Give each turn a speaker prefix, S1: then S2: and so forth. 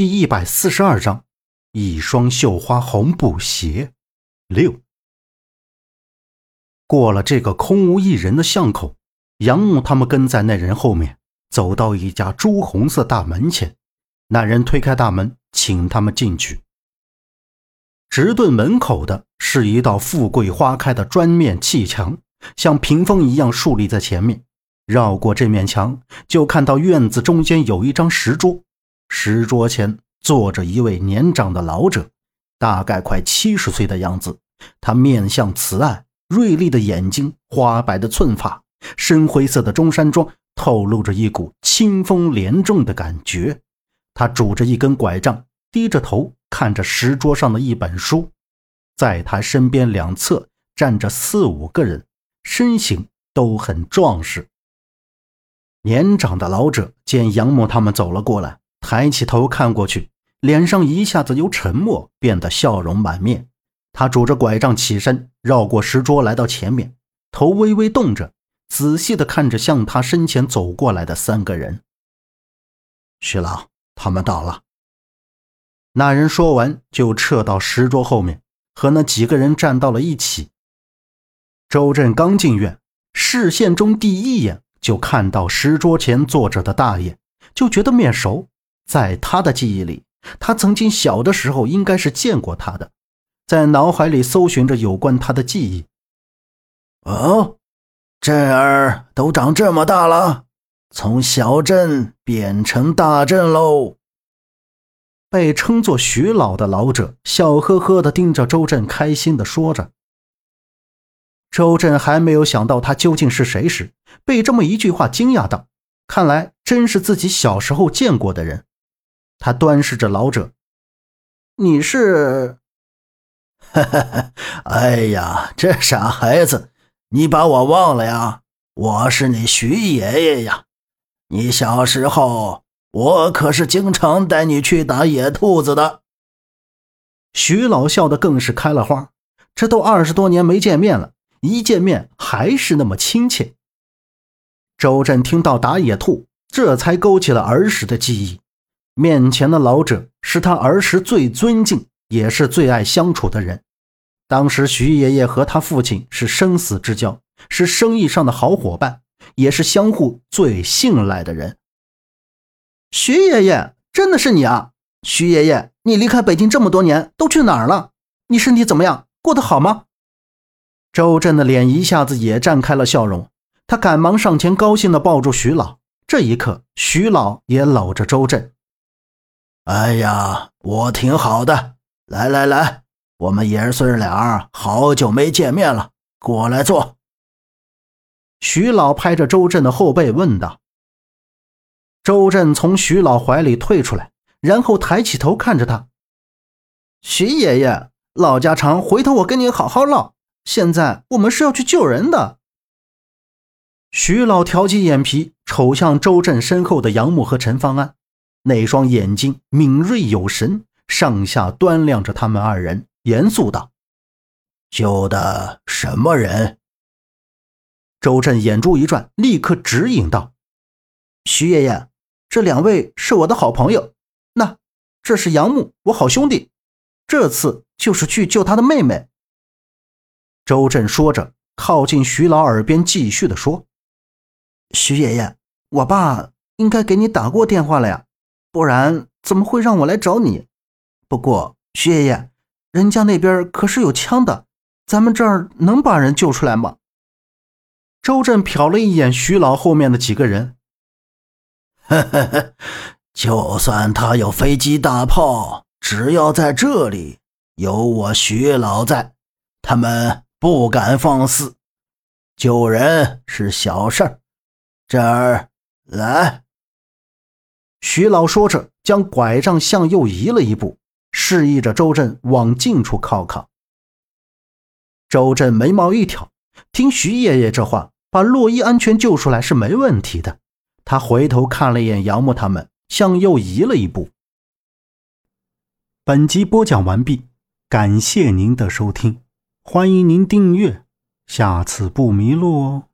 S1: 第一百四十二章，一双绣花红布鞋。六。过了这个空无一人的巷口，杨木他们跟在那人后面，走到一家朱红色大门前。那人推开大门，请他们进去。直对门口的是一道富贵花开的砖面砌墙，像屏风一样竖立在前面。绕过这面墙，就看到院子中间有一张石桌。石桌前坐着一位年长的老者，大概快七十岁的样子。他面相慈爱，锐利的眼睛，花白的寸发，深灰色的中山装透露着一股清风廉重的感觉。他拄着一根拐杖，低着头看着石桌上的一本书。在他身边两侧站着四五个人，身形都很壮实。年长的老者见杨某他们走了过来。抬起头看过去，脸上一下子由沉默变得笑容满面。他拄着拐杖起身，绕过石桌来到前面，头微微动着，仔细地看着向他身前走过来的三个人。徐老，他们到了。那人说完就撤到石桌后面，和那几个人站到了一起。周震刚进院，视线中第一眼就看到石桌前坐着的大爷，就觉得面熟。在他的记忆里，他曾经小的时候应该是见过他的，在脑海里搜寻着有关他的记忆。
S2: 哦，震儿都长这么大了，从小镇变成大镇喽。
S1: 被称作徐老的老者笑呵呵地盯着周震，开心地说着。周震还没有想到他究竟是谁时，被这么一句话惊讶到，看来真是自己小时候见过的人。他端视着老者：“你是？
S2: 哈哈哎呀，这傻孩子，你把我忘了呀？我是你徐爷爷呀！你小时候，我可是经常带你去打野兔子的。”
S1: 徐老笑得更是开了花。这都二十多年没见面了，一见面还是那么亲切。周震听到打野兔，这才勾起了儿时的记忆。面前的老者是他儿时最尊敬，也是最爱相处的人。当时徐爷爷和他父亲是生死之交，是生意上的好伙伴，也是相互最信赖的人。徐爷爷，真的是你啊！徐爷爷，你离开北京这么多年，都去哪儿了？你身体怎么样？过得好吗？周震的脸一下子也绽开了笑容，他赶忙上前，高兴地抱住徐老。这一刻，徐老也搂着周震。
S2: 哎呀，我挺好的。来来来，我们爷孙俩好久没见面了，过来坐。
S1: 徐老拍着周震的后背问道。周震从徐老怀里退出来，然后抬起头看着他：“徐爷爷，唠家常，回头我跟你好好唠。现在我们是要去救人的。”徐老挑起眼皮，瞅向周震身后的杨木和陈方安。那双眼睛敏锐有神，上下端量着他们二人，严肃道：“
S2: 救的什么人？”
S1: 周震眼珠一转，立刻指引道：“徐爷爷，这两位是我的好朋友。那这是杨木，我好兄弟。这次就是去救他的妹妹。”周震说着，靠近徐老耳边，继续的说：“徐爷爷，我爸应该给你打过电话了呀。”不然怎么会让我来找你？不过徐爷爷，人家那边可是有枪的，咱们这儿能把人救出来吗？周震瞟了一眼徐老后面的几个人，
S2: 呵呵呵，就算他有飞机大炮，只要在这里有我徐老在，他们不敢放肆。救人是小事儿，这儿来。
S1: 徐老说着，将拐杖向右移了一步，示意着周震往近处靠靠。周震眉毛一挑，听徐爷爷这话，把洛伊安全救出来是没问题的。他回头看了一眼杨木他们，向右移了一步。本集播讲完毕，感谢您的收听，欢迎您订阅，下次不迷路哦。